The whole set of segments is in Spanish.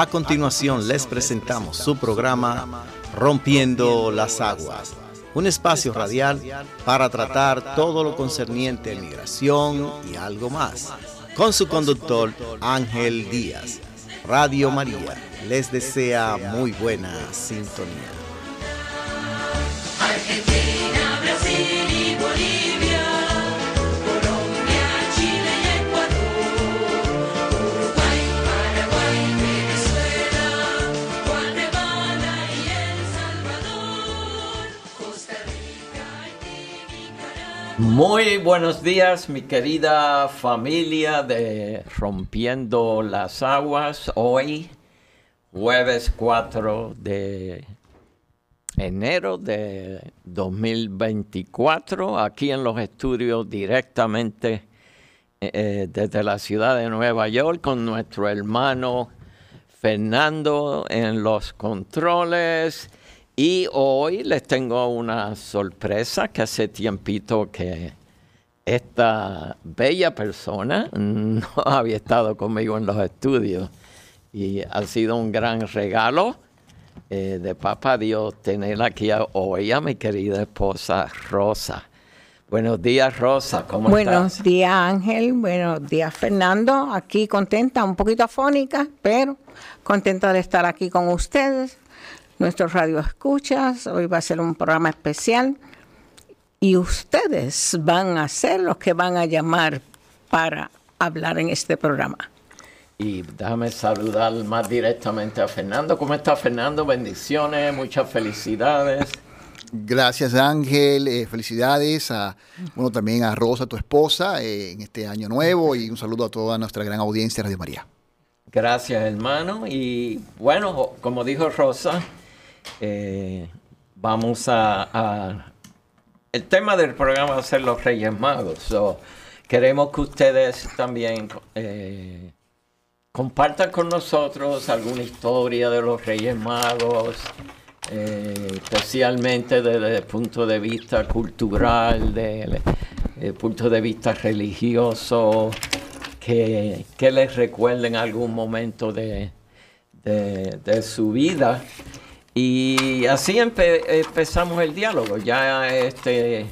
A continuación les presentamos su programa Rompiendo las Aguas, un espacio radial para tratar todo lo concerniente a migración y algo más, con su conductor Ángel Díaz. Radio María les desea muy buena sintonía. Muy buenos días, mi querida familia de Rompiendo las Aguas. Hoy, jueves 4 de enero de 2024, aquí en los estudios directamente eh, desde la ciudad de Nueva York con nuestro hermano Fernando en los controles y hoy les tengo una sorpresa que hace tiempito que esta bella persona no había estado conmigo en los estudios y ha sido un gran regalo eh, de Papá Dios tener aquí hoy a mi querida esposa Rosa. Buenos días, Rosa. ¿Cómo Buenos días, Ángel. Buenos días, Fernando. Aquí contenta, un poquito afónica, pero contenta de estar aquí con ustedes nuestros radio escuchas. Hoy va a ser un programa especial y ustedes van a ser los que van a llamar para hablar en este programa. Y déjame saludar más directamente a Fernando. ¿Cómo está Fernando? Bendiciones, muchas felicidades. Gracias Ángel, eh, felicidades a, bueno, también a Rosa, tu esposa, eh, en este año nuevo y un saludo a toda nuestra gran audiencia de Radio María. Gracias hermano y bueno, como dijo Rosa, eh, vamos a, El tema del programa va a ser los Reyes Magos. queremos que ustedes también eh, compartan con nosotros alguna historia de los Reyes Magos, eh, especialmente desde el punto de vista cultural, desde el punto de vista religioso, que, les recuerden algún momento de su vida y así empezamos el diálogo. Ya este,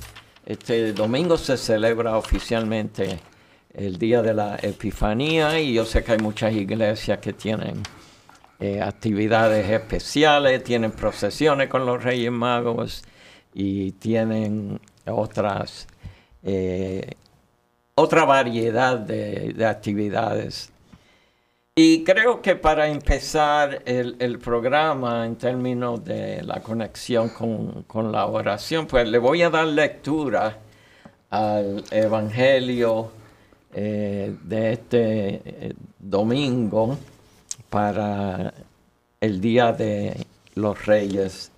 este domingo se celebra oficialmente el día de la Epifanía y yo sé que hay muchas iglesias que tienen eh, actividades especiales, tienen procesiones con los Reyes Magos y tienen otras eh, otra variedad de actividades y creo que para empezar el, programa en términos de la conexión con, la oración, pues le voy a dar lectura al Evangelio eh, de este eh, domingo para el Día de los Reyes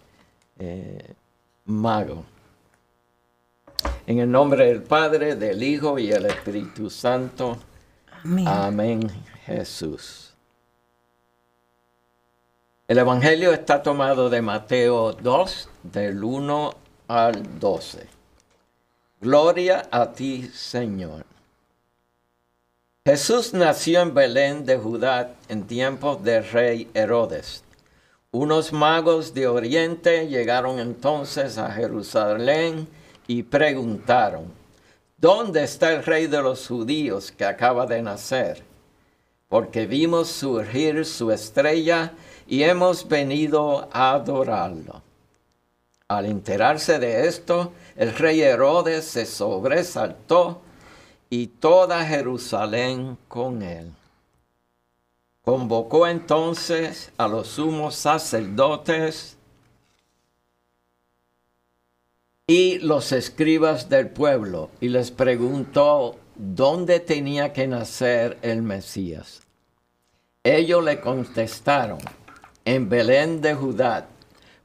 eh, Magos. En el nombre del Padre, del Hijo y del Espíritu Santo. Amén. Amén. Jesús. El Evangelio está tomado de Mateo 2, del 1 al 12. Gloria a ti, Señor. Jesús nació en Belén de Judá en tiempos del rey Herodes. Unos magos de Oriente llegaron entonces a Jerusalén y preguntaron, ¿dónde está el rey de los judíos que acaba de nacer? Porque vimos surgir su estrella y hemos venido a adorarlo. Al enterarse de esto, el rey Herodes se sobresaltó y toda Jerusalén con él. Convocó entonces a los sumos sacerdotes y los escribas del pueblo y les preguntó dónde tenía que nacer el Mesías. Ellos le contestaron, en Belén de Judá,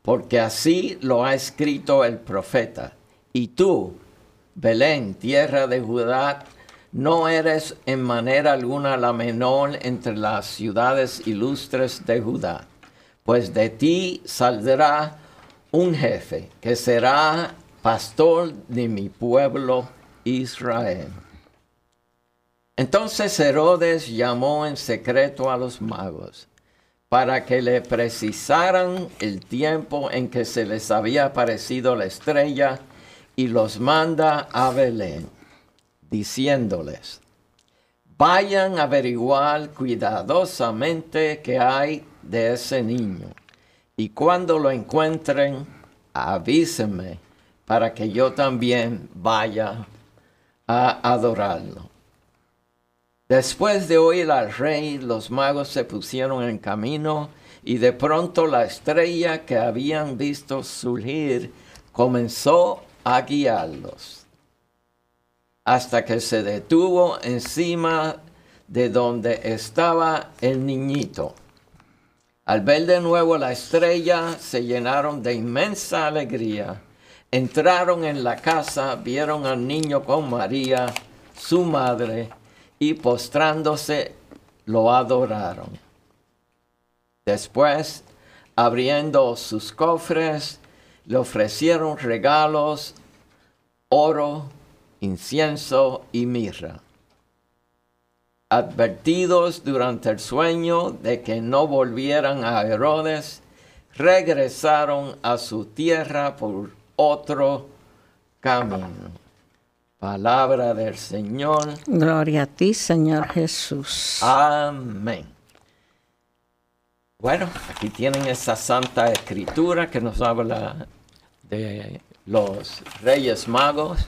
porque así lo ha escrito el profeta. Y tú, Belén, tierra de Judá, no eres en manera alguna la menor entre las ciudades ilustres de Judá, pues de ti saldrá un jefe que será pastor de mi pueblo Israel. Entonces Herodes llamó en secreto a los magos para que le precisaran el tiempo en que se les había aparecido la estrella y los manda a Belén, diciéndoles, vayan a averiguar cuidadosamente qué hay de ese niño, y cuando lo encuentren, avísenme para que yo también vaya a adorarlo. Después de oír al rey, los magos se pusieron en camino y de pronto la estrella que habían visto surgir comenzó a guiarlos hasta que se detuvo encima de donde estaba el niñito. Al ver de nuevo la estrella, se llenaron de inmensa alegría. Entraron en la casa, vieron al niño con María, su madre, y postrándose lo adoraron. Después, abriendo sus cofres, le ofrecieron regalos, oro, incienso y mirra. Advertidos durante el sueño de que no volvieran a Herodes, regresaron a su tierra por otro camino. Palabra del Señor. Gloria a ti, Señor Jesús. Amén. Bueno, aquí tienen esa santa escritura que nos habla de los reyes magos.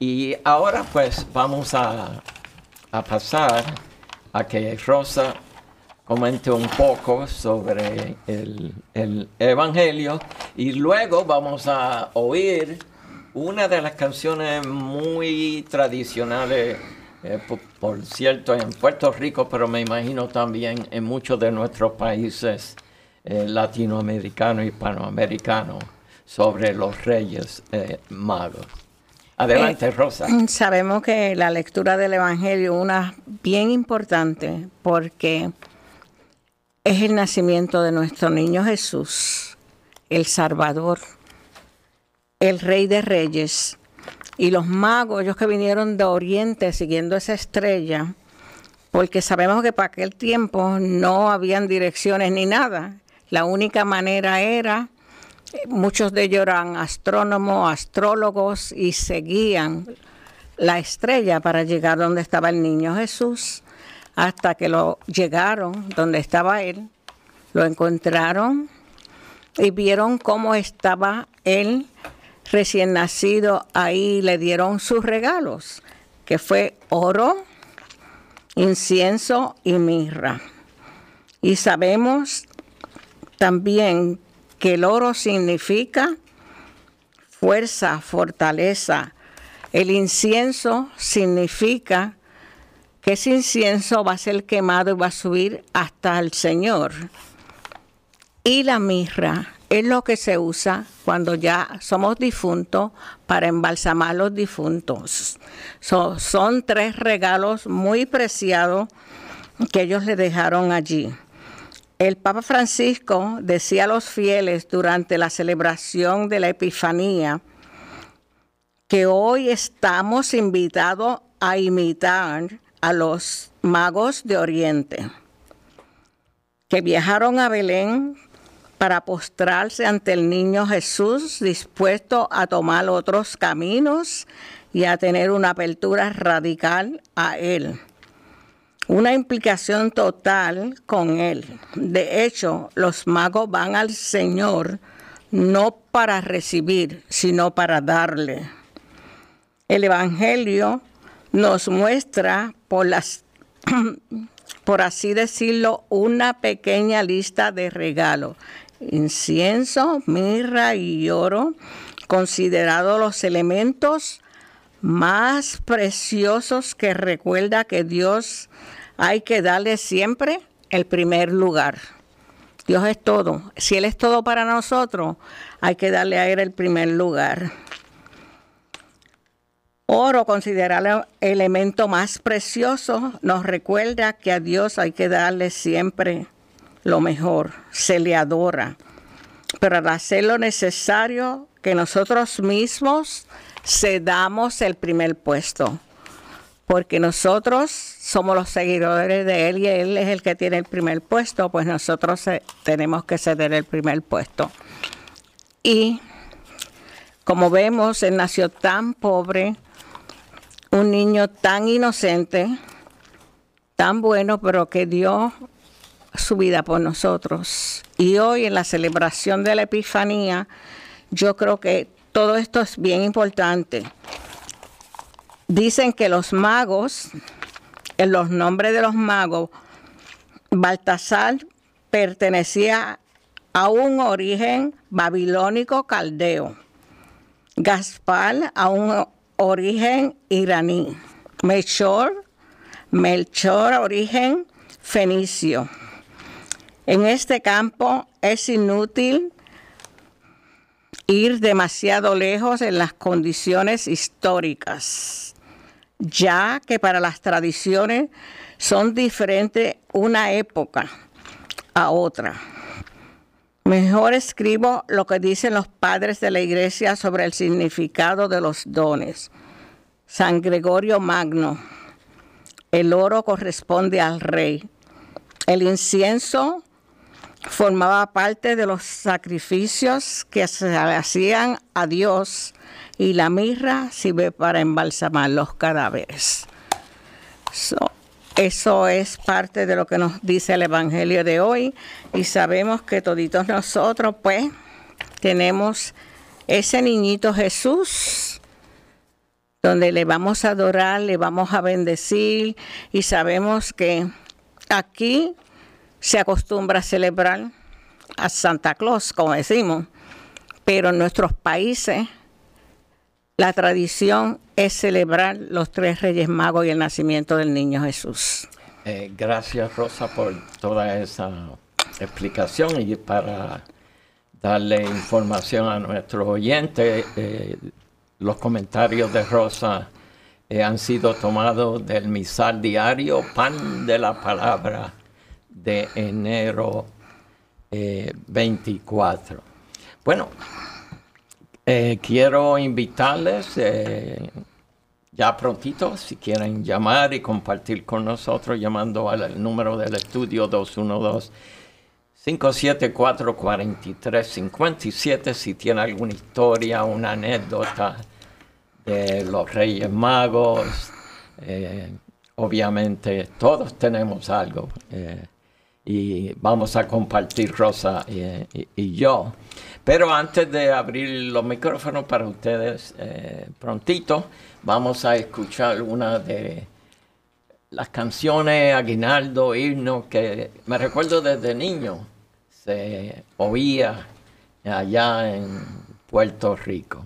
Y ahora pues vamos a, pasar a que Rosa comente un poco sobre el, el Evangelio y luego vamos a oír una de las canciones muy tradicionales, eh, por, cierto, en Puerto Rico, pero me imagino también en muchos de nuestros países eh, latinoamericanos y hispanoamericanos, sobre los reyes eh, magos. Adelante, Rosa. Sabemos que la lectura del Evangelio es una bien importante porque es el nacimiento de nuestro niño Jesús, el Salvador el rey de reyes. Y los magos, ellos que vinieron de Oriente siguiendo esa estrella, porque sabemos que para aquel tiempo no habían direcciones ni nada. La única manera era, muchos de ellos eran astrónomos, astrólogos y seguían la estrella para llegar donde estaba el niño Jesús, hasta que lo llegaron donde estaba él, lo encontraron y vieron cómo estaba él recién nacido, ahí le dieron sus regalos, que fue oro, incienso y mirra. Y sabemos también que el oro significa fuerza, fortaleza. El incienso significa que ese incienso va a ser quemado y va a subir hasta el Señor. Y la mirra es lo que se usa cuando ya somos difuntos para embalsamar los difuntos. son tres regalos muy preciados que ellos le dejaron allí. El Papa Francisco decía a los fieles durante la celebración de la Epifanía que hoy estamos invitados a imitar a los magos de Oriente, que viajaron a Belén para postrarse ante el niño Jesús, dispuesto a tomar otros caminos y a tener una apertura radical a Él. Una implicación total con Él. De hecho, los magos van al Señor no para recibir, sino para darle. El Evangelio nos muestra por así decirlo, una pequeña lista de regalos incienso, mirra y oro, considerados los elementos más preciosos que recuerda que Dios hay que darle siempre el primer lugar. Dios es todo. Si Él es todo para nosotros, hay que darle a Él el primer lugar. Oro, considerado el elemento más precioso, nos recuerda que a Dios hay que darle siempre lo mejor, se le adora. Pero al hacer lo necesario, que nosotros mismos cedamos el primer puesto. porque nosotros somos los seguidores de Él y Él es el que tiene el primer puesto, pues nosotros tenemos que ceder el primer puesto. Y como vemos, Él nació tan pobre, un niño tan inocente, tan bueno, pero que dio su vida por nosotros. Y hoy en la celebración de la Epifanía, yo creo que todo esto es bien importante. Dicen que los magos, en los nombres de los magos, Baltasar pertenecía a un origen babilónico caldeo, Gaspar a un origen iraní, Melchor, Melchor origen fenicio. En este campo es inútil ir demasiado lejos en las condiciones históricas, ya que para las tradiciones son diferentes una época a otra. Mejor escribo lo que dicen los padres de la iglesia sobre el significado de los dones. San Gregorio Magno, el oro corresponde al rey. El incienso formaba parte de los sacrificios que se hacían a Dios y la mirra sirve para embalsamar los cadáveres. eso es parte de lo que nos dice el Evangelio de hoy y sabemos que toditos nosotros pues tenemos ese niñito Jesús donde le vamos a adorar, le vamos a bendecir y sabemos que aquí se acostumbra a celebrar a Santa Claus, como decimos, pero en nuestros países la tradición es celebrar los tres Reyes Magos y el nacimiento del niño Jesús. Eh, gracias Rosa por toda esa explicación y para darle información a nuestros oyentes, eh, los comentarios de Rosa eh, han sido tomados del misal diario, pan de la palabra de enero 24. Eh, bueno, eh, quiero invitarles eh, ya prontito, si quieren llamar y compartir con nosotros, llamando al número del estudio 212. 574-4357, si tiene alguna historia, una anécdota de los Reyes Magos, obviamente todos tenemos algo y vamos a compartir Rosa y, yo. Pero antes de abrir los micrófonos para ustedes eh, prontito, vamos a escuchar una de las canciones Aguinaldo, himno, que me recuerdo desde niño, se oía allá en Puerto Rico.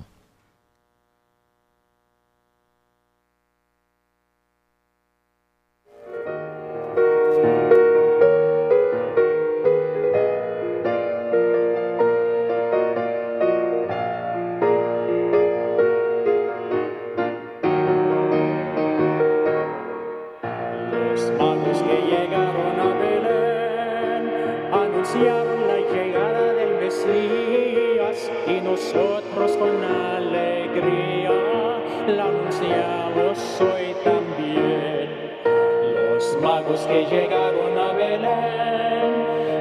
Llegaron a Belén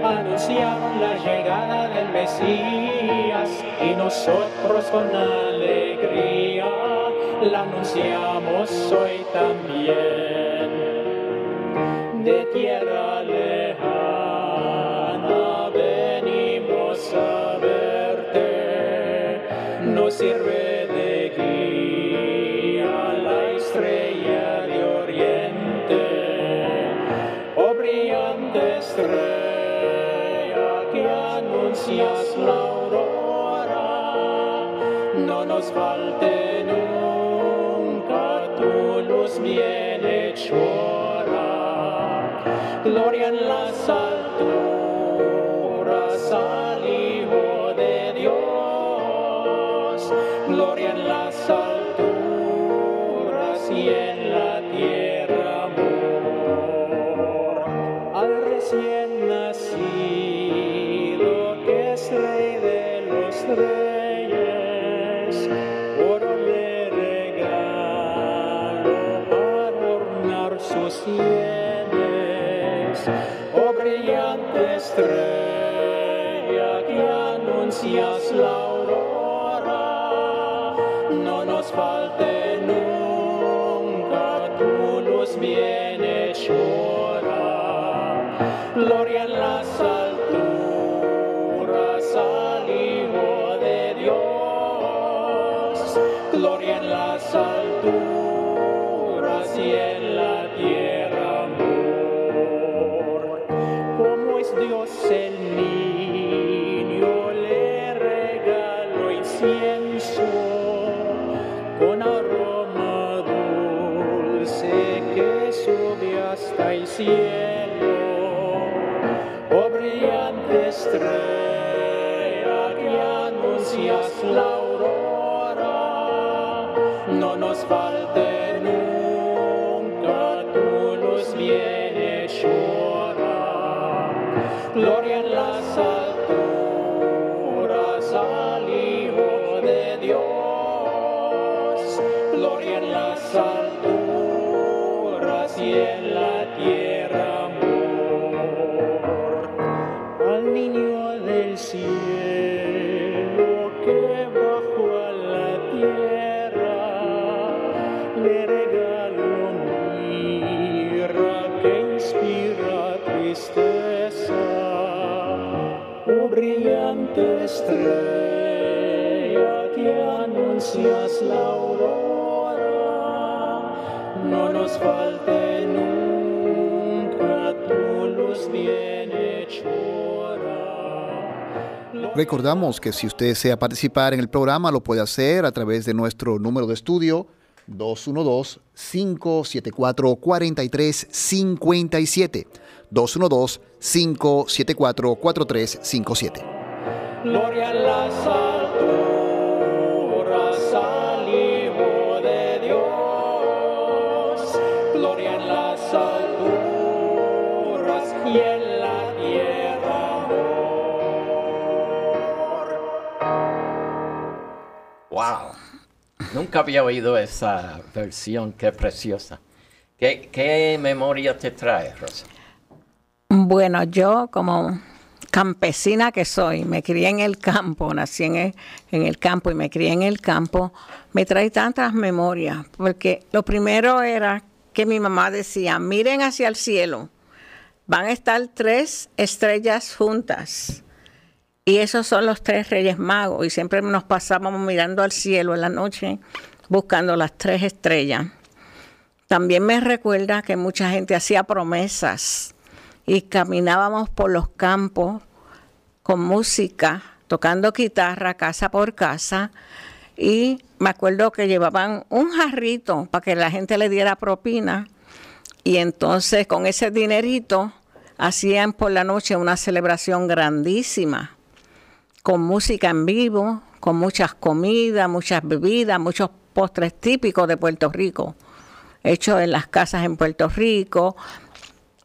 anunciaron la llegada del Mesías y nosotros con alegría la anunciamos hoy también. De tierra lejana venimos a verte, nos sirve la aurora, no nos falte nunca tu luz bienhechora. Gloria en las alturas love. Recordamos que si usted desea participar en el programa, lo puede hacer a través de nuestro número de estudio 212-574-4357. 212-574-4357. Gloria en las Nunca había oído esa versión, qué preciosa. ¿Qué, qué memoria te trae, Rosa? Bueno, yo como campesina que soy, me crié en el campo, nací en el, en el campo y me crié en el campo, me trae tantas memorias, porque lo primero era que mi mamá decía, miren hacia el cielo, van a estar tres estrellas juntas. Y esos son los tres reyes magos. Y siempre nos pasábamos mirando al cielo en la noche buscando las tres estrellas. También me recuerda que mucha gente hacía promesas y caminábamos por los campos con música, tocando guitarra casa por casa. Y me acuerdo que llevaban un jarrito para que la gente le diera propina. Y entonces con ese dinerito hacían por la noche una celebración grandísima con música en vivo, con muchas comidas, muchas bebidas, muchos postres típicos de Puerto Rico, hechos en las casas en Puerto Rico,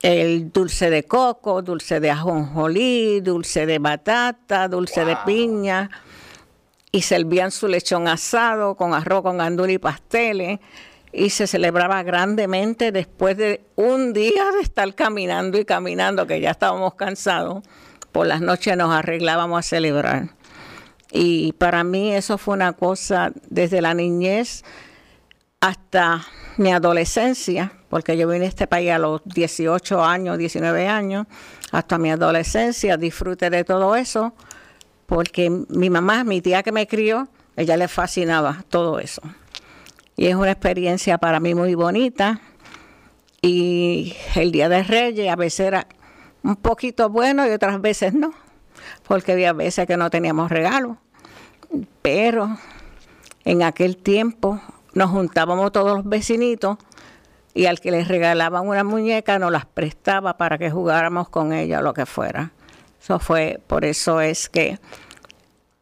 el dulce de coco, dulce de ajonjolí, dulce de batata, dulce de piña, y servían su lechón asado con arroz con gandul y pasteles, y se celebraba grandemente después de un día de estar caminando y caminando, que ya estábamos cansados por las noches nos arreglábamos a celebrar. Y para mí eso fue una cosa desde la niñez hasta mi adolescencia, porque yo vine a este país a los 18 años, 19 años, hasta mi adolescencia, disfruté de todo eso, porque mi mamá, mi tía que me crió, ella le fascinaba todo eso. Y es una experiencia para mí muy bonita. Y el Día de Reyes a veces era un poquito bueno y otras veces no, porque había veces que no teníamos regalo. Pero en aquel tiempo nos juntábamos todos los vecinitos y al que les regalaban una muñeca nos las prestaba para que jugáramos con ella o lo que fuera. Eso fue, por eso es que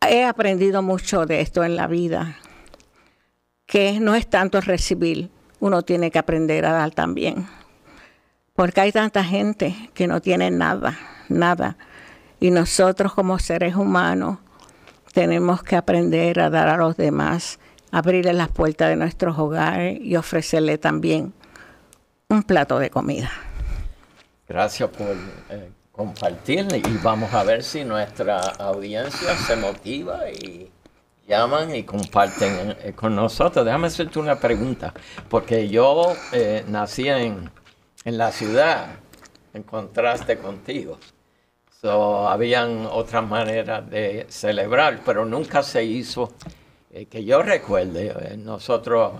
he aprendido mucho de esto en la vida, que no es tanto recibir, uno tiene que aprender a dar también porque hay tanta gente que no tiene nada, nada. Y nosotros como seres humanos tenemos que aprender a dar a los demás, abrirles las puertas de nuestros hogares y ofrecerle también un plato de comida. Gracias por eh, compartir y vamos a ver si nuestra audiencia se motiva y llaman y comparten eh, con nosotros. Déjame hacerte una pregunta, porque yo eh, nací en, en la ciudad, en contraste contigo. So, habían otras maneras de celebrar, pero nunca se hizo, eh, que yo recuerde, eh, nosotros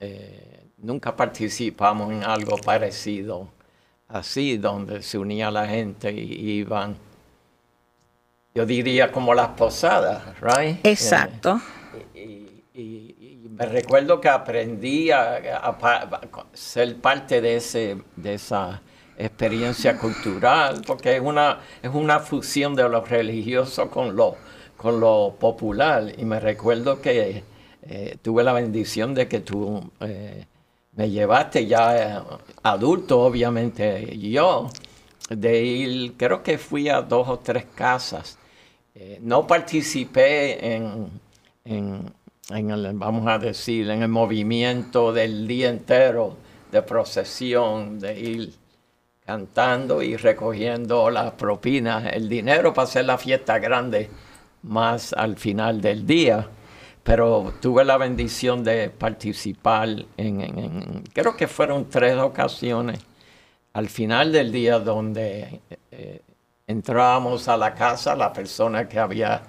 eh, nunca participamos en algo parecido así, donde se unía la gente y iban, yo diría como las posadas, right? Exacto. Y, y- y me recuerdo que aprendí a, ser parte de, ese, de esa experiencia cultural, porque es una, es una fusión de lo religioso con lo, con lo popular. Y me recuerdo que eh, tuve la bendición de que tú eh, me llevaste ya eh, adulto, obviamente yo, de ir, creo que fui a dos o tres casas. No participé en, en, en el, vamos a decir, en el movimiento del día entero de procesión, de ir cantando y recogiendo las propinas, el dinero para hacer la fiesta grande más al final del día. Pero tuve la bendición de participar en, creo que fueron tres ocasiones al final del día donde eh, entrábamos a la casa, la persona que había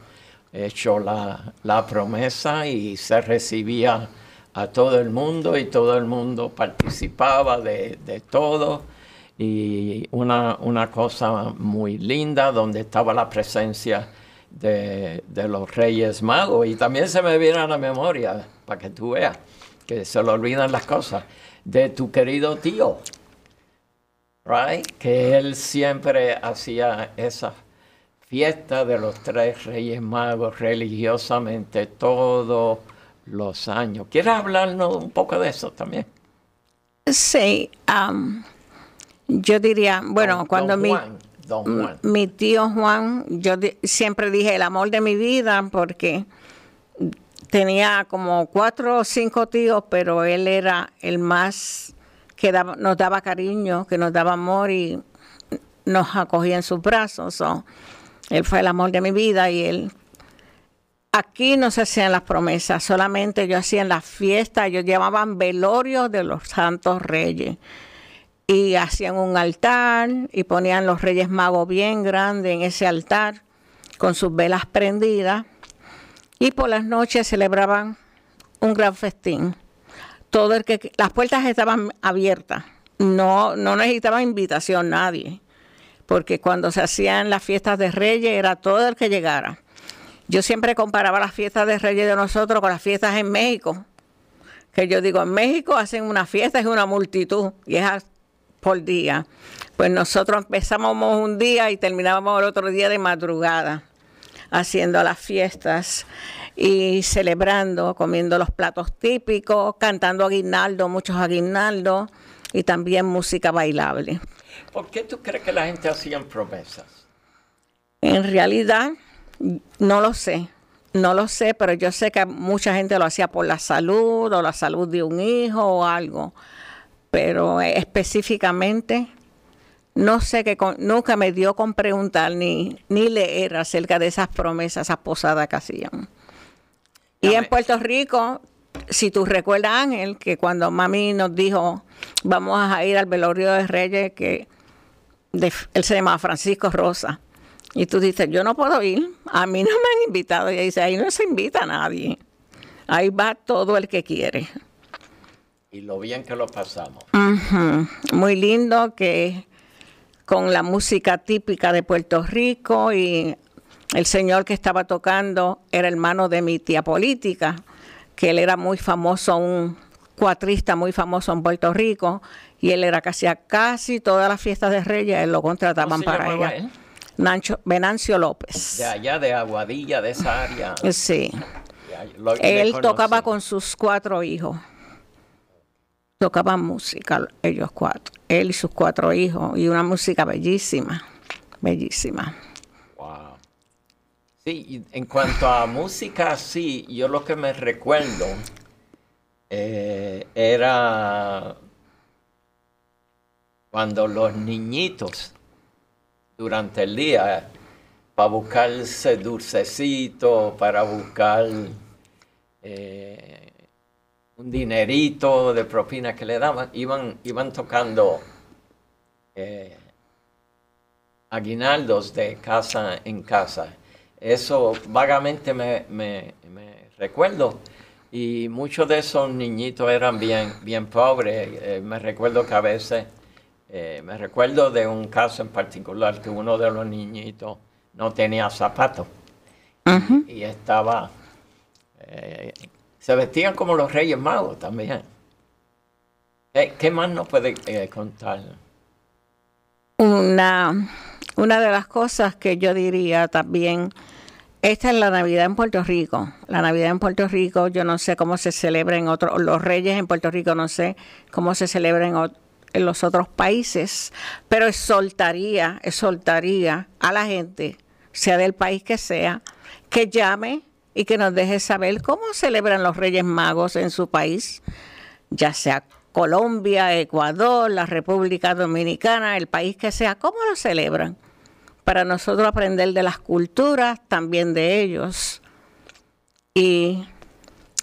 hecho la, la promesa y se recibía a todo el mundo y todo el mundo participaba de, de todo. Y una, una cosa muy linda donde estaba la presencia de, de los Reyes Magos. Y también se me viene a la memoria, para que tú veas, que se le olvidan las cosas, de tu querido tío right? Que él siempre hacía esa fiesta de los tres reyes magos religiosamente todos los años. ¿Quieres hablarnos un poco de eso también? Sí, am, yo diría, bueno, Don- cuando don mi, Juan, don m- Juan. mi tío Juan, yo di- siempre dije el amor de mi vida porque tenía como cuatro o cinco tíos, pero él era el más que daba- nos daba cariño, que nos daba amor y nos acogía en sus brazos. so, él fue el amor de mi vida y él Aquí no se hacían las promesas, solamente yo hacía las fiestas, ellos llamaban velorios de los santos reyes. Y hacían un altar y ponían los reyes magos bien grandes en ese altar, con sus velas prendidas. Y por las noches celebraban un gran festín. Todo el que las puertas estaban abiertas. No, no necesitaba invitación nadie. Porque cuando se hacían las fiestas de reyes era todo el que llegara. Yo siempre comparaba las fiestas de Reyes de nosotros con las fiestas en México. Que yo digo, en México hacen una fiesta, es una multitud, y es por día. Pues nosotros empezábamos un día y terminábamos el otro día de madrugada, haciendo las fiestas y celebrando, comiendo los platos típicos, cantando aguinaldo, muchos aguinaldos, y también música bailable. ¿Por qué tú crees que la gente hacía promesas? En realidad, no lo sé. No lo sé, pero yo sé que mucha gente lo hacía por la salud o la salud de un hijo o algo. Pero específicamente, no sé que con- nunca me dio con preguntar ni, ni leer acerca de esas promesas, esas posadas que hacían. Y en. Puerto Rico, si tú recuerdas, Ángel, que cuando mami nos dijo, vamos a ir al velorio de Reyes, que de- él se llamaba Francisco Rosa. Y tú dices, yo no puedo ir, a mí no me han invitado. Y ella dice, ahí no se invita a nadie. Ahí va todo el que quiere. Y lo bien que lo pasamos. Muy lindo que con la música típica de Puerto Rico y el señor que estaba tocando era hermano de mi tía política, que él era muy famoso, un cuatrista muy famoso en Puerto Rico, y él era casi a casi todas las fiestas de Reyes, él lo contrataban ¿Cómo se para ella. él? Nancho, Venancio López. De allá, de Aguadilla, de esa área. Sí. Lo- Él tocaba con sus cuatro hijos. Tocaban música ellos cuatro. Él y sus cuatro hijos. Y una música bellísima. Bellísima. Sí, en cuanto a música, sí, yo lo que me recuerdo eh, era cuando los niñitos durante el día para buscarse dulcecito, para buscar eh, un dinerito de propina que le daban, iban, iban tocando eh, aguinaldos de casa en casa. Eso vagamente me, me- me recuerdo. Y muchos de esos niñitos eran bien, bien pobres. Eh, me recuerdo que a veces, eh, me recuerdo de un caso en particular que uno de los niñitos no tenía zapatos y estaba, eh, se vestían como los Reyes Magos también. ¿Qué, qué más nos puede contar? Una, una de las cosas que yo diría también, esta es la Navidad en Puerto Rico. La Navidad en Puerto Rico, yo no sé cómo se celebra en otros, los Reyes en Puerto Rico, no sé cómo se celebra en, los otros países, pero exhortaría, exhortaría a la gente, sea del país que sea, que llame y que nos deje saber cómo celebran los Reyes Magos en su país ya sea Colombia, Ecuador, la República Dominicana, el país que sea, ¿cómo lo celebran? Para nosotros aprender de las culturas, también de ellos, y,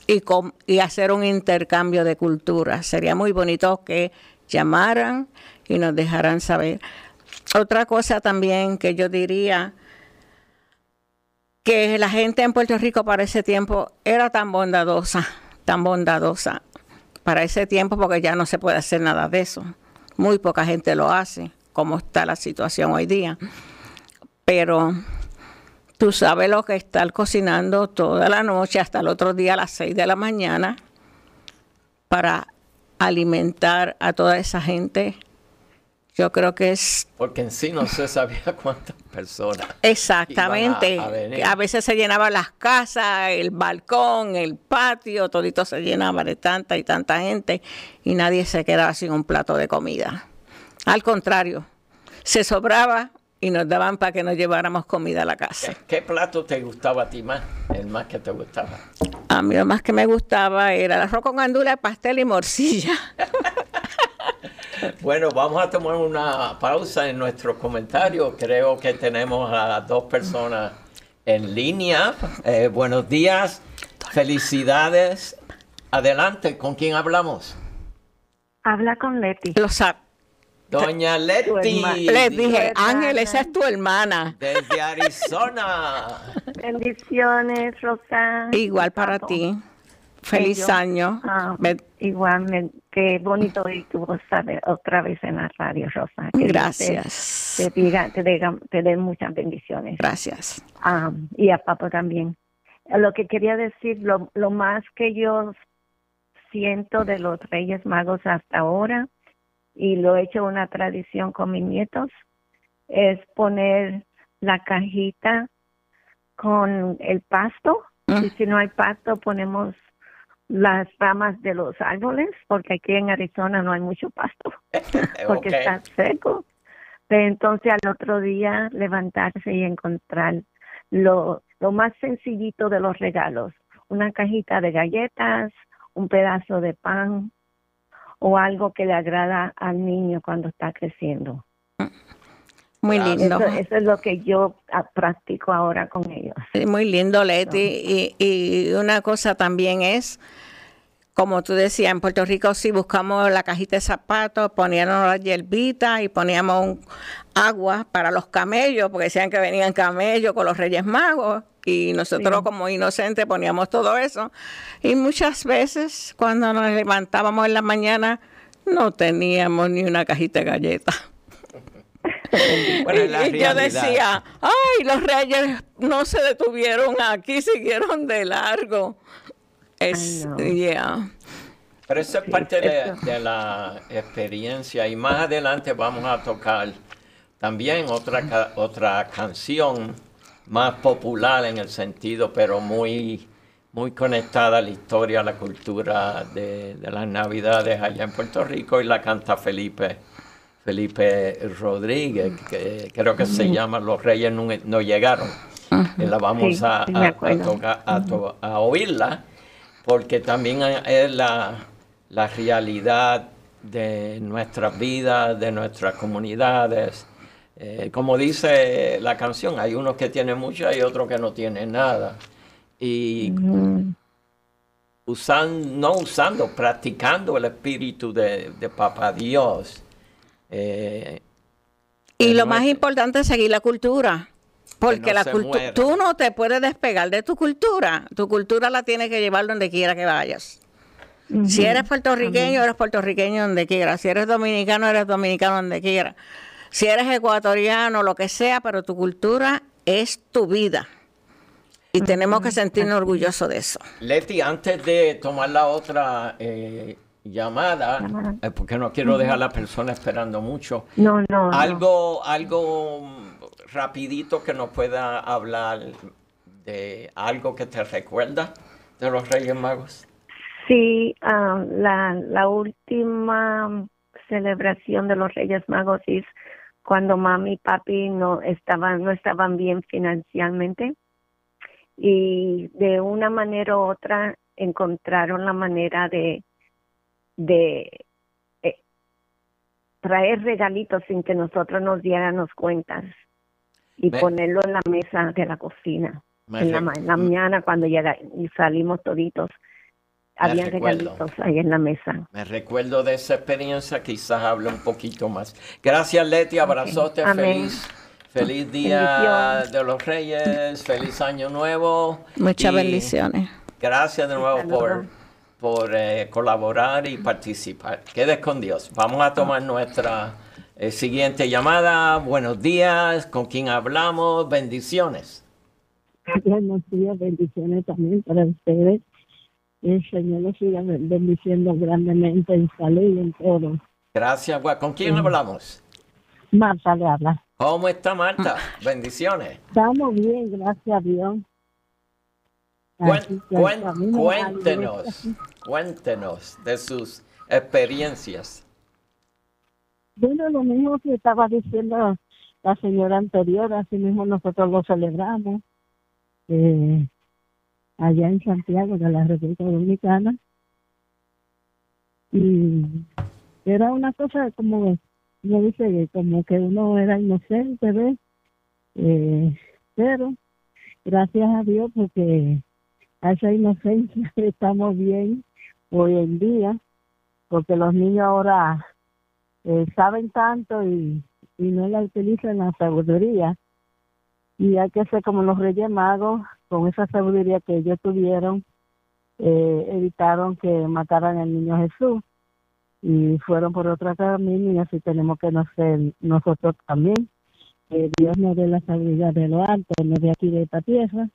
y, hacer un intercambio de culturas. Sería muy bonito que llamaran y nos dejaran saber. Otra cosa también que yo diría, que la gente en Puerto Rico para ese tiempo era tan bondadosa, tan bondadosa para ese tiempo porque ya no se puede hacer nada de eso. Muy poca gente lo hace, como está la situación hoy día. Pero tú sabes lo que es estar cocinando toda la noche hasta el otro día a las 6 de la mañana para alimentar a toda esa gente. Yo creo que es Porque en sí no se sabía cuántas personas. Exactamente. A- a venir. a, veces se llenaban las casas, el balcón, el patio, todito se llenaba de tanta y tanta gente y nadie se quedaba sin un plato de comida. Al contrario, se sobraba y nos daban para que nos lleváramos comida a la casa. ¿Qué, qué plato te gustaba a ti más? El más que te gustaba. A mí lo más que me gustaba era el arroz con gandula, pastel y morcilla. Bueno, vamos a tomar una pausa en nuestro comentario. Creo que tenemos a dos personas en línea. Eh, buenos días, felicidades. Adelante, ¿con quién hablamos? Habla con Leti. Lo sa- Doña Leti. Les dije. Ángel, esa es tu hermana. Desde Arizona. Bendiciones, Rosa. Igual para ti. Feliz año. Ah, igualmente, qué bonito oír tu voz otra vez en la radio, Rosa. Que Gracias. Te, te diga, te, diga- te dé muchas bendiciones. Gracias. Ah, y a Papo también. Lo que quería decir, lo, lo más que yo siento de los Reyes Magos hasta ahora, y lo he hecho una tradición con mis nietos, es poner la cajita con el pasto, Mm. y si no hay pasto ponemos las ramas de los árboles, porque aquí en Arizona no hay mucho pasto porque está seco. Pero entonces al otro día levantarse y encontrar lo, lo más sencillito de los regalos, una cajita de galletas, un pedazo de pan o algo que le agrada al niño cuando está creciendo. Muy lindo. Eso, eso es lo que yo ah, practico ahora con ellos. Muy lindo, Leti. Y, y una cosa también es, como tú decías, en Puerto Rico si buscamos la cajita de zapatos, poníamos la hierbita y poníamos un- agua para los camellos, porque decían que venían camellos con los Reyes Magos. Y nosotros Sí. como inocentes poníamos todo eso. Y muchas veces cuando nos levantábamos en la mañana no teníamos ni una cajita de galletas. Bueno, y yo realidad- decía, ay, los reyes no se detuvieron aquí, siguieron de largo. Es, Ay, no. yeah. Pero eso es parte de, la experiencia y más adelante vamos a tocar también otra, otra canción más popular en el sentido, pero muy, muy conectada a la historia, a la cultura de, de las navidades allá en Puerto Rico y la canta Felipe, Felipe Rodríguez, que creo que se llama Los Reyes no, no llegaron. Y la vamos Sí, a, tocar- a to- a oírla porque también es la, la realidad de nuestras vidas, de nuestras comunidades. Eh, como dice la canción, hay unos que tienen mucho y otros que no tienen nada. Y usando, no usando, practicando el espíritu de, de Papá Dios. Eh, Y lo más importante es seguir la cultura. Porque no la cultura, tú no te puedes despegar de tu cultura. Tu cultura la tienes que llevar donde quiera que vayas. Si eres puertorriqueño, eres puertorriqueño donde quiera. Si eres dominicano, eres dominicano donde quiera. Si eres ecuatoriano, lo que sea, pero tu cultura es tu vida. Y tenemos que sentirnos orgullosos de eso. Leti, antes de tomar la otra eh, llamada, Llamada. eh, porque no quiero dejar a la persona esperando mucho, No, no. no. algo, algo mm, rapidito que nos pueda hablar de algo que te recuerda de los Reyes Magos. Sí, ah, la, la última celebración de los Reyes Magos es cuando mami y papi no estaban, no estaban bien financieramente y de una manera u otra encontraron la manera de, de eh, traer regalitos sin que nosotros nos diéramos cuentas y Me- ponerlo en la mesa de la cocina Me en la, re- en la mañana cuando llega y salimos toditos Me había recuerdo. regalitos ahí en la mesa Me recuerdo de esa experiencia, quizás hable un poquito más. Gracias, Leti, abrazote, feliz, feliz día de los Reyes, feliz año nuevo. Muchas bendiciones. Gracias de nuevo por. Por eh, colaborar y participar. Quedes con Dios. Vamos a tomar nuestra eh, siguiente llamada. Buenos días, ¿con quién hablamos? Bendiciones. Buenos días, bendiciones también para ustedes. El Señor los siga bendiciendo grandemente en salud y en todo. Gracias, gua- ¿con quién hablamos? Marta le habla. ¿Cómo está Marta? Bendiciones. Estamos bien, gracias a Dios. Cuen- Cuéntenos, de sus experiencias. Bueno, lo mismo que estaba diciendo la señora anterior, así mismo nosotros lo celebramos eh, allá en Santiago de la República Dominicana. Y era una cosa como, me dice, como que uno era inocente, ¿ves? Eh, pero gracias a Dios porque a esa inocencia estamos bien hoy en día, porque los niños ahora eh, saben tanto y, no la utilizan la sabiduría. Y hay que ser como los Reyes Magos, con esa sabiduría que ellos tuvieron, eh, evitaron que mataran al niño Jesús y fueron por otro camino y así tenemos que no ser nosotros también. Que Dios nos dé la sabiduría de lo alto, no de aquí de esta tierra,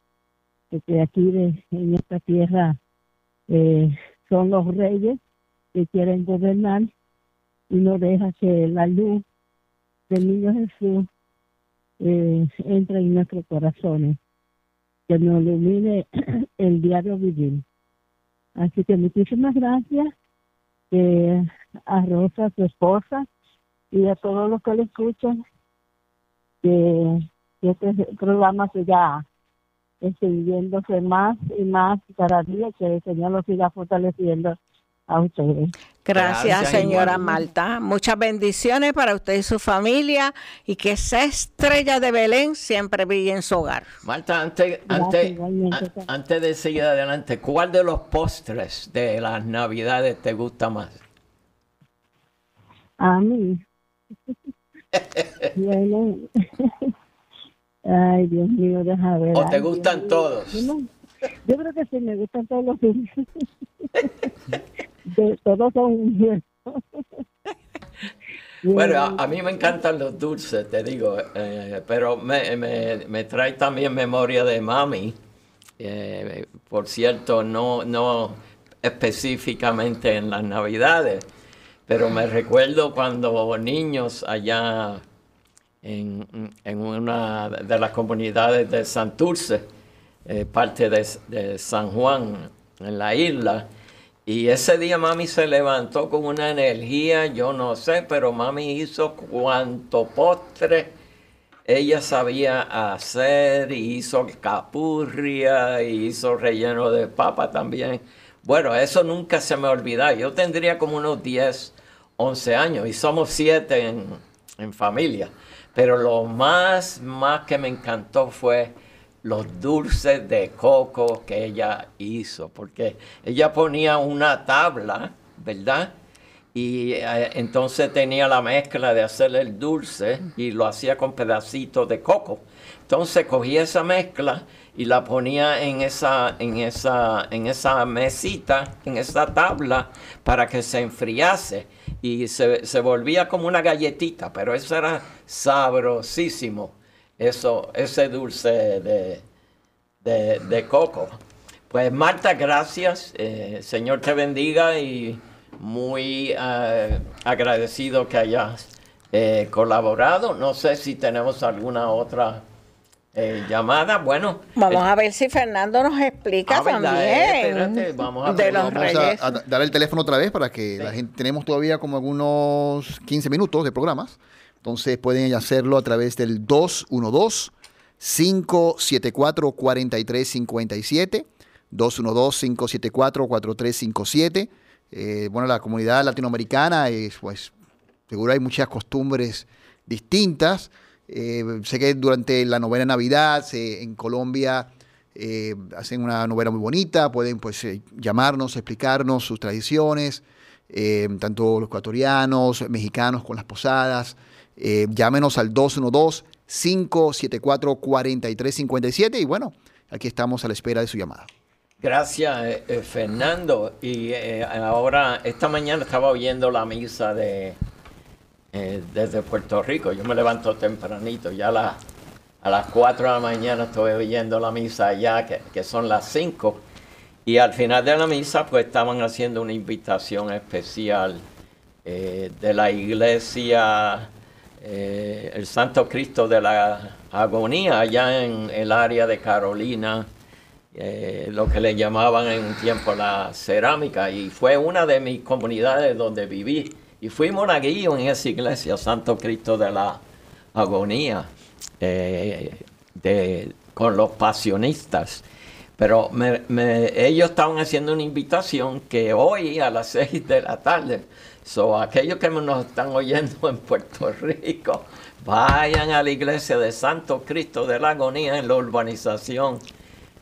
porque aquí de, en esta tierra eh, son los reyes que quieren gobernar y no deja que la luz del niño Jesús eh, entre en nuestros corazones, que nos ilumine el diario vivir. Así que muchísimas gracias eh, a Rosa, su esposa, y a todos los que le escuchan, que, que este programa siga extendiéndose más y más cada día, que el Señor lo siga fortaleciendo a ustedes. Gracias, Gracias, señora igual. Malta. Muchas bendiciones para usted y su familia y que esa estrella de Belén siempre brille en su hogar. Marta, antes, Gracias, antes, an- antes de seguir adelante, ¿cuál de los postres de las navidades te gusta más? A mí. Ay, Dios mío, deja ver. ¿O te gustan Dios mío. todos? Yo, creo que sí, me gustan todos los dulces. De- todos son bien. Bueno, a, a mí me encantan los dulces, te digo, eh, pero me, me- me trae también memoria de mami. Eh, por cierto, no, no específicamente en las navidades, pero me recuerdo cuando niños allá en, en una de las comunidades de Santurce, eh, parte de, San Juan, en la isla, y ese día mami se levantó con una energía, yo no sé, pero mami hizo cuanto postre ella sabía hacer, hizo capurria, hizo relleno de papa también. Bueno, eso nunca se me olvida. Yo tendría como unos 10, 11 años y somos siete en, en familia. Pero lo más, más que me encantó fue los dulces de coco que ella hizo, porque ella ponía una tabla, ¿verdad? Y eh, entonces tenía la mezcla de hacer el dulce y lo hacía con pedacitos de coco. Entonces cogía esa mezcla y la ponía en esa, en esa, en esa mesita, en esa tabla, para que se enfriase. Y se, se volvía como una galletita, pero eso era sabrosísimo, eso, ese dulce de, de, coco. Pues Marta, gracias. Eh, Señor te bendiga y muy eh, agradecido que hayas eh, colaborado. No sé si tenemos alguna otra eh, llamada. Bueno, Vamos eh, a ver si Fernando nos explica Ah, ¿verdad? Eh, también espérate, vamos a de ver, los Vamos reyes. a, a dar el teléfono otra vez para que la gente tenemos todavía como algunos 15 minutos de programas. Entonces pueden hacerlo a través del 212 574 4357 212 574 4357 eh, bueno, la comunidad latinoamericana es, pues, seguro hay muchas costumbres distintas. Eh, sé que durante la novena Navidad en Colombia eh, hacen una novena muy bonita, pueden pues eh, llamarnos, explicarnos sus tradiciones, tanto los ecuatorianos, mexicanos con las posadas. Llámenos al 212-574-4357 y bueno, aquí estamos a la espera de su llamada. Gracias, Fernando. Y ahora, esta mañana estaba oyendo la misa de eh, desde Puerto Rico. Yo me levanto tempranito, ya a, la- a las 4 de la mañana estoy oyendo la misa allá, que, son las 5. Y al final de la misa, pues estaban haciendo una invitación especial eh, de la iglesia eh, El Santo Cristo de la Agonía, allá en el área de Carolina lo que le llamaban en un tiempo la cerámica y fue una de mis comunidades donde viví y fui monaguillo en esa iglesia Santo Cristo de la Agonía eh, con los pasionistas pero ellos estaban haciendo una invitación que hoy a las seis de la tarde so aquellos que nos están oyendo en Puerto Rico vayan a la iglesia de Santo Cristo de la Agonía en la urbanización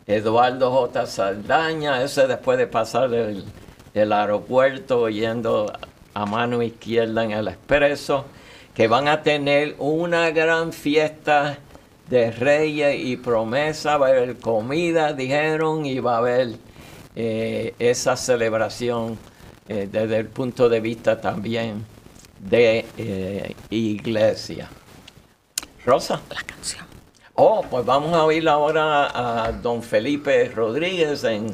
Eduardo J. Saldaña, ese después de pasar el, el aeropuerto yendo a mano izquierda en el expreso, que van a tener una gran fiesta de reyes y promesa, va a haber comida, dijeron, y va a haber eh, esa celebración eh, desde el punto de vista también de eh, iglesia. Rosa. La canción. Oh, pues vamos a oír ahora a don Felipe Rodríguez en,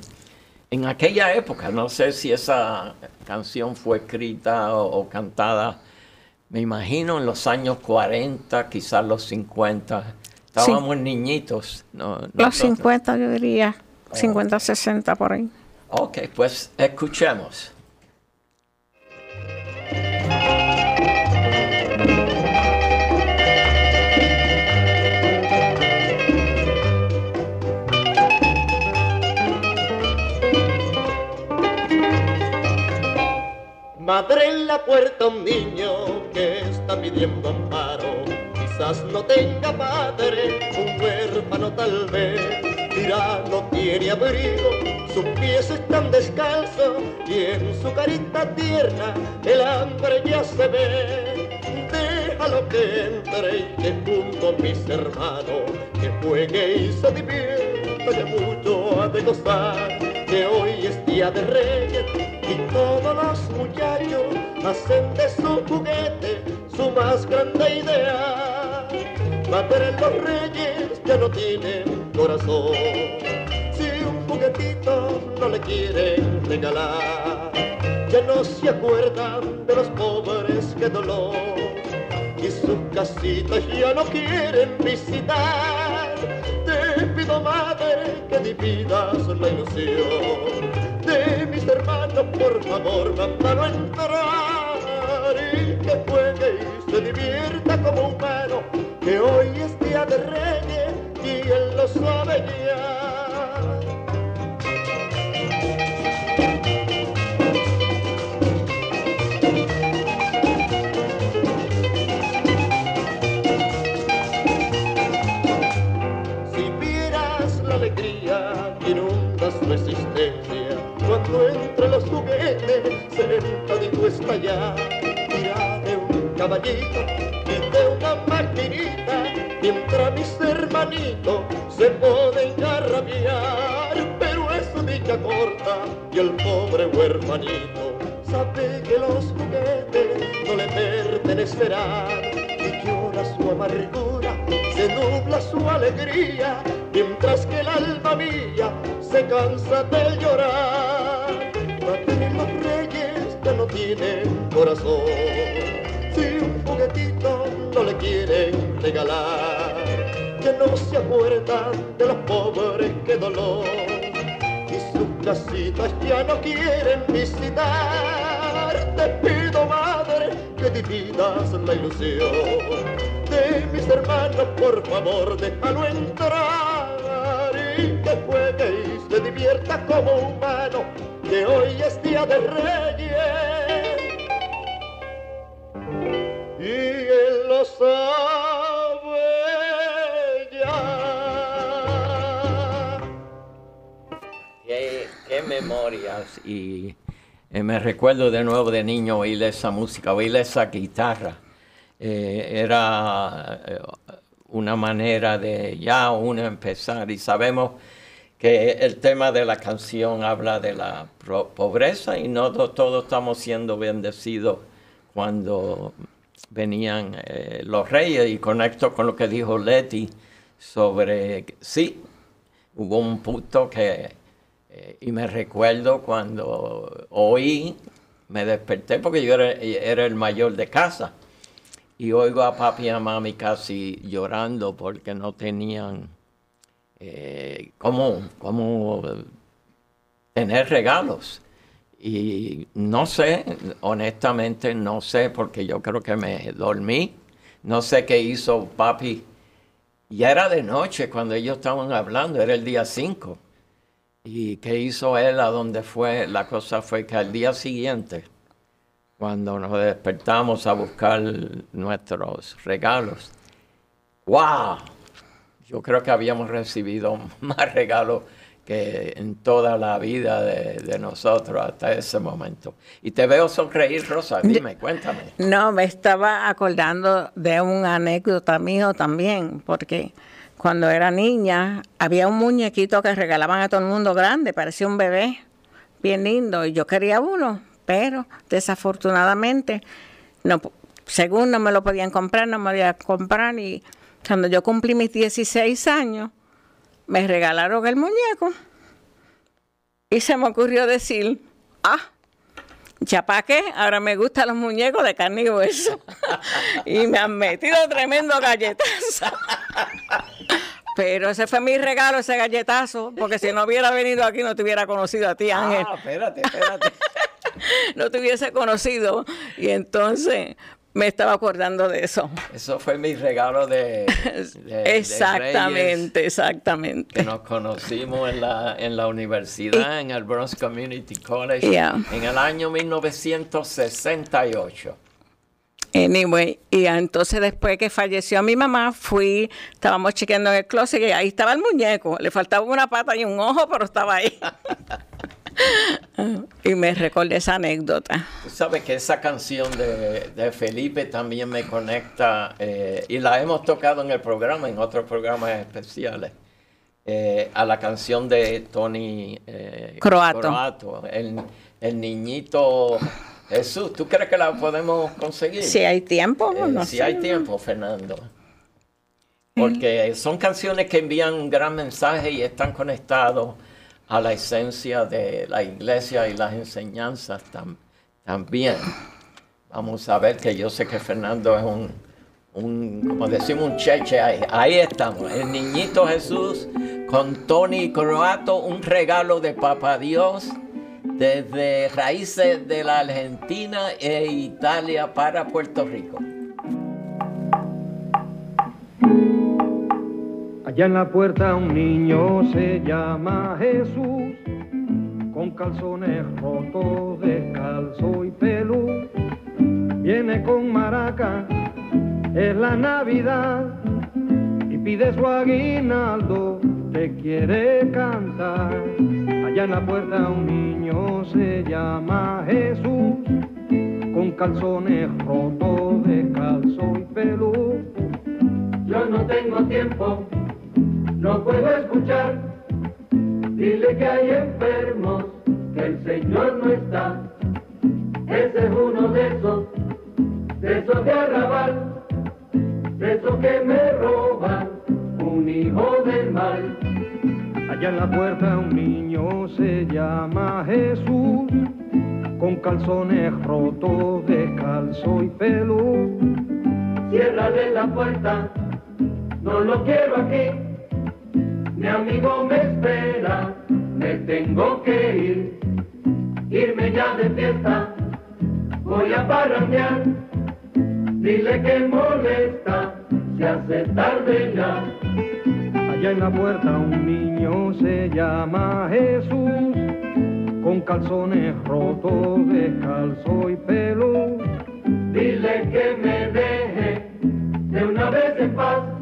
en aquella época. No sé si esa canción fue escrita o, o cantada, me imagino en los años 40, quizás los 50. Estábamos niñitos. No, Los nosotros. 50 yo diría, 50, 60 por ahí. Ok, pues escuchemos. Madre en la puerta un niño que está pidiendo amparo. Quizás no tenga padre, un huérfano tal vez. Dirá no tiene abrigo, sus pies están descalzos y en su carita tierna el hambre ya se ve. Déjalo que entre y que junto a mis hermanos que juegue y se divierta que mucho ha de gozar. Que hoy es día de reyes y todos los muchachos hacen de su juguete su más grande idea. Madre, los reyes ya no tienen corazón. Si un juguetito no le quieren regalar, ya no se acuerdan de los pobres que dolor. Y sus casitas ya no quieren visitar. Te pido, madre, que dividas la ilusión de mis hermanos, por favor, mándalo entrar y que juegue y se divierta como humano, que hoy es día de reyes y él lo sabe ya. entre los juguetes, cerca está ya, mira de un caballito y de una maquinita, mientras mis hermanitos se pueden arrabiar, pero es su dicha corta y el pobre huermanito sabe que los juguetes no le pertenecerán y que llora su amargura, se nubla su alegría, mientras que el alma mía se cansa de llorar. Los reyes ya no tienen corazón, si un juguetito no le quieren regalar, que no se acuerdan de los pobres que dolor. Y sus casitas ya no quieren visitar. Te pido, madre, que dividas la ilusión de mis hermanos, por favor, déjalo entrar. Y que juegue y se divierta como humano, que hoy es día de reyes. Y él lo sabe ya. Qué, memorias y eh, me recuerdo de nuevo de niño oír esa música, oír esa guitarra. Eh, era eh, una manera de ya uno empezar y sabemos que el tema de la canción habla de la pobreza y no to- todos estamos siendo bendecidos cuando venían eh, los reyes. Y conecto con lo que dijo Leti sobre, sí, hubo un punto que, eh, y me recuerdo cuando oí, me desperté porque yo era, era el mayor de casa. Y oigo a papi y a mami casi llorando porque no tenían eh, cómo, cómo tener regalos. Y no sé, honestamente no sé, porque yo creo que me dormí. No sé qué hizo papi. Ya era de noche cuando ellos estaban hablando, era el día 5. ¿Y qué hizo él a dónde fue? La cosa fue que al día siguiente, cuando nos despertamos a buscar nuestros regalos, ¡wow! Yo creo que habíamos recibido más regalos que en toda la vida de, de nosotros hasta ese momento. Y te veo sonreír, Rosa. Dime, cuéntame. No, me estaba acordando de una anécdota mío también, porque cuando era niña había un muñequito que regalaban a todo el mundo grande, parecía un bebé, bien lindo, y yo quería uno, pero desafortunadamente, no, según no me lo podían comprar, no me lo podían comprar, y cuando yo cumplí mis 16 años, me regalaron el muñeco, y se me ocurrió decir, ah, ¿Ya para qué? Ahora me gustan los muñecos de carne y hueso. y me han metido tremendo galletazo. Pero ese fue mi regalo, ese galletazo, porque si no hubiera venido aquí no te hubiera conocido a ti, Ángel. Ah, espérate, espérate. No te hubiese conocido. Y entonces me estaba acordando de eso. Eso fue mi regalo de, exactamente, exactamente. que nos conocimos en la, en la universidad, en el Bronx Community College, Yeah. en el año 1968. Anyway, y entonces después que falleció mi mamá, fui, estábamos chequeando en el closet y ahí estaba el muñeco. Le faltaba una pata y un ojo, pero estaba ahí. y me recordé esa anécdota. Sabes que esa canción de, de Felipe también me conecta, eh, y la hemos tocado en el programa, en otros programas especiales, eh, a la canción de Tony eh, Croato. Croato, el, el niñito Jesús. ¿Tú crees que la podemos conseguir? Si hay tiempo, no si sé. hay tiempo, Fernando. Porque son canciones que envían un gran mensaje y están conectados a la esencia de la iglesia y las enseñanzas tam- también. Vamos a ver que yo sé que Fernando es un, un como decimos, un cheche ahí. Ahí estamos, el niñito Jesús con Tony Croato, un regalo de Papá Dios desde raíces de la Argentina e Italia para Puerto Rico. Allá en la puerta un niño se llama Jesús, con calzones rotos, descalzo y pelú. Viene con maraca, es la Navidad, y pide su aguinaldo, te quiere cantar. Allá en la puerta un niño se llama Jesús, con calzones rotos, descalzo y pelú. yo no tengo tiempo, no puedo escuchar. Dile que hay enfermos, que el Señor no está. Ese es uno de esos, de esos de arrabal, de esos que me roban, un hijo del mal. Allá en la puerta un niño se llama Jesús, con calzones rotos, descalzo y pelo. Ciérrale la puerta, no lo quiero aquí. Mi amigo me espera, me tengo que ir, irme ya de fiesta, voy a parrandear. Dile que molesta, se hace tarde ya. Allá en la puerta un niño se llama Jesús, con calzones rotos, descalzo y pelo. Dile que me deje de una vez en paz,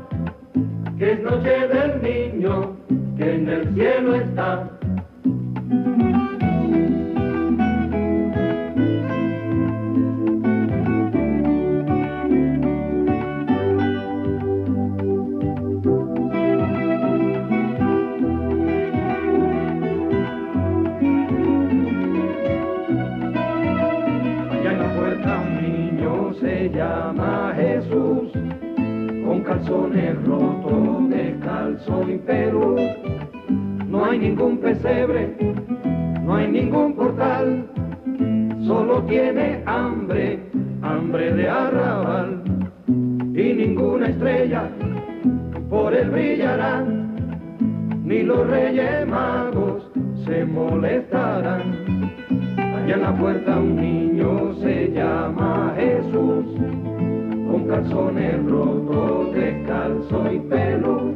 es noche del niño, que en el cielo está. En la puerta un niño se llama Jesús, con calzones rotos, descalzo y pelo. No hay ningún pesebre, no hay ningún portal, solo tiene hambre, hambre de arrabal. Y ninguna estrella por él brillarán, ni los reyes magos se molestarán. Allá en la puerta un niño se llama Jesús, calzones rotos, descalzo y pelo.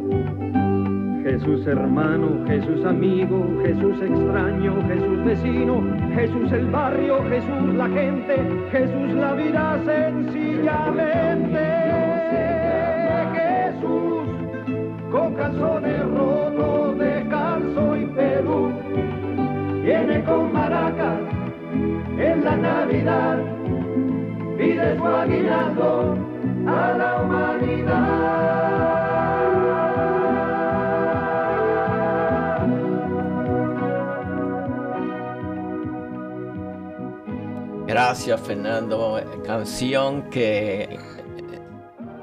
Jesús hermano, Jesús amigo, Jesús extraño, Jesús vecino, Jesús el barrio, Jesús la gente, Jesús la vida sencillamente. Jesús con calzones rotos, descalzo y pelo, viene con maracas en la Navidad, pide su a la humanidad. Gracias, Fernando. Canción que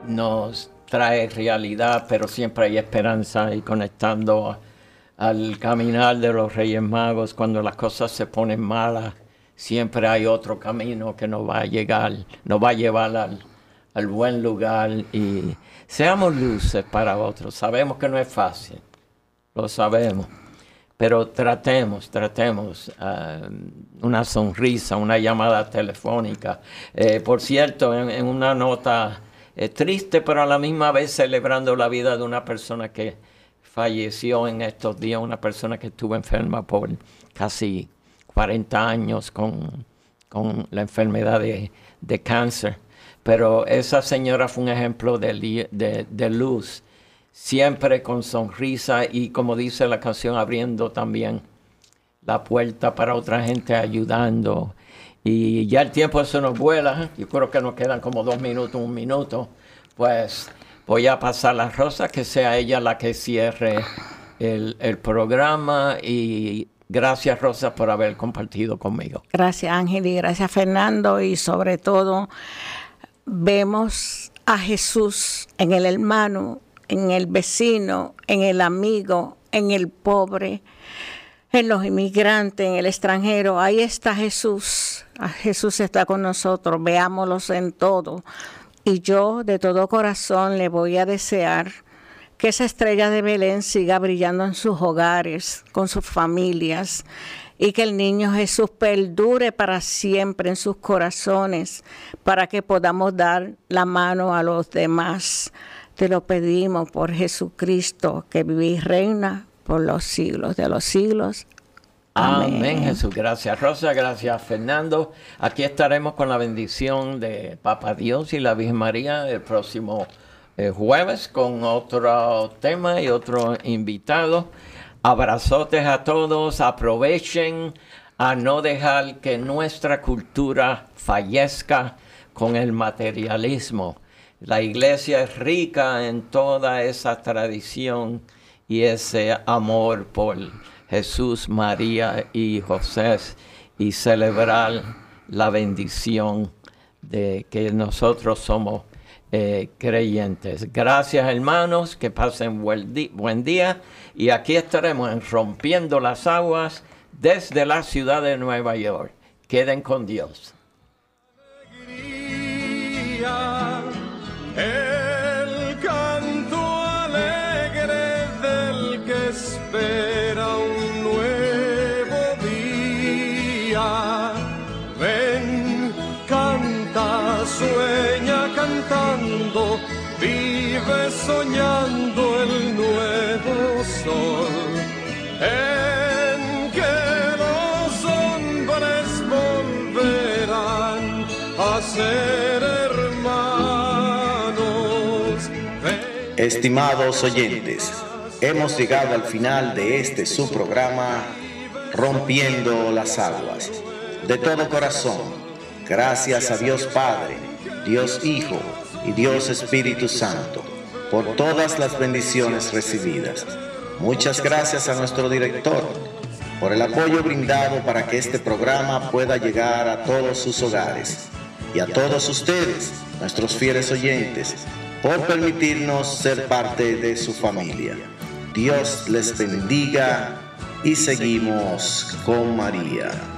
nos trae realidad, pero siempre hay esperanza y conectando al caminar de los Reyes Magos cuando las cosas se ponen malas. Siempre hay otro camino que nos va a llegar, nos va a llevar al, al buen lugar y seamos luces para otros. Sabemos que no es fácil, lo sabemos. Pero tratemos, tratemos ah, una sonrisa, una llamada telefónica. Eh, por cierto, en, una nota eh, triste, pero a la misma vez celebrando la vida de una persona que falleció en estos días, una persona que estuvo enferma por casi 40 años con, con la enfermedad de, de cáncer. Pero esa señora fue un ejemplo de, de- luz, siempre con sonrisa y como dice la canción, abriendo también la puerta para otra gente, ayudando. Y ya el tiempo se nos vuela, yo creo que nos quedan como dos minutos, un minuto. Pues voy a pasar la rosa, que sea ella la que cierre el programa. Y gracias Rosa por haber compartido conmigo. Gracias Ángel y gracias Fernando y sobre todo vemos a Jesús en el hermano, en el vecino, en el amigo, en el pobre, en los inmigrantes, en el extranjero. Ahí está Jesús. Ah, Jesús está con nosotros. Veámoslos en todo. Y yo de todo corazón le voy a desear que esa estrella de Belén siga brillando en sus hogares, con sus familias, y que el niño Jesús perdure para siempre en sus corazones, para que podamos dar la mano a los demás. Te lo pedimos por Jesucristo, que vive y reina por los siglos de los siglos. Amén. Amén. Jesús. Gracias Rosa, gracias Fernando. Aquí estaremos con la bendición de Papa Dios y la Virgen María el próximo eh, jueves con otro tema y otro invitado. Abrazotes a todos, aprovechen a no dejar que nuestra cultura fallezca con el materialismo. La iglesia es rica en toda esa tradición y ese amor por Jesús, María y José y celebrar la bendición de que nosotros somos eh, creyentes. Gracias hermanos, que pasen buen, día y aquí estaremos en Rompiendo las Aguas desde la ciudad de Nueva York. Queden con Dios. El soñando el nuevo sol. Ser hermanos. Estimados oyentes, hemos llegado al final de este su programa Rompiendo las Aguas. De todo corazón, gracias a Dios Padre, Dios Hijo y Dios Espíritu Santo por todas las bendiciones recibidas. Muchas gracias a nuestro director por el apoyo brindado para que este programa pueda llegar a todos sus hogares y a todos ustedes, nuestros fieles oyentes, por permitirnos ser parte de su familia. Dios les bendiga y seguimos con María.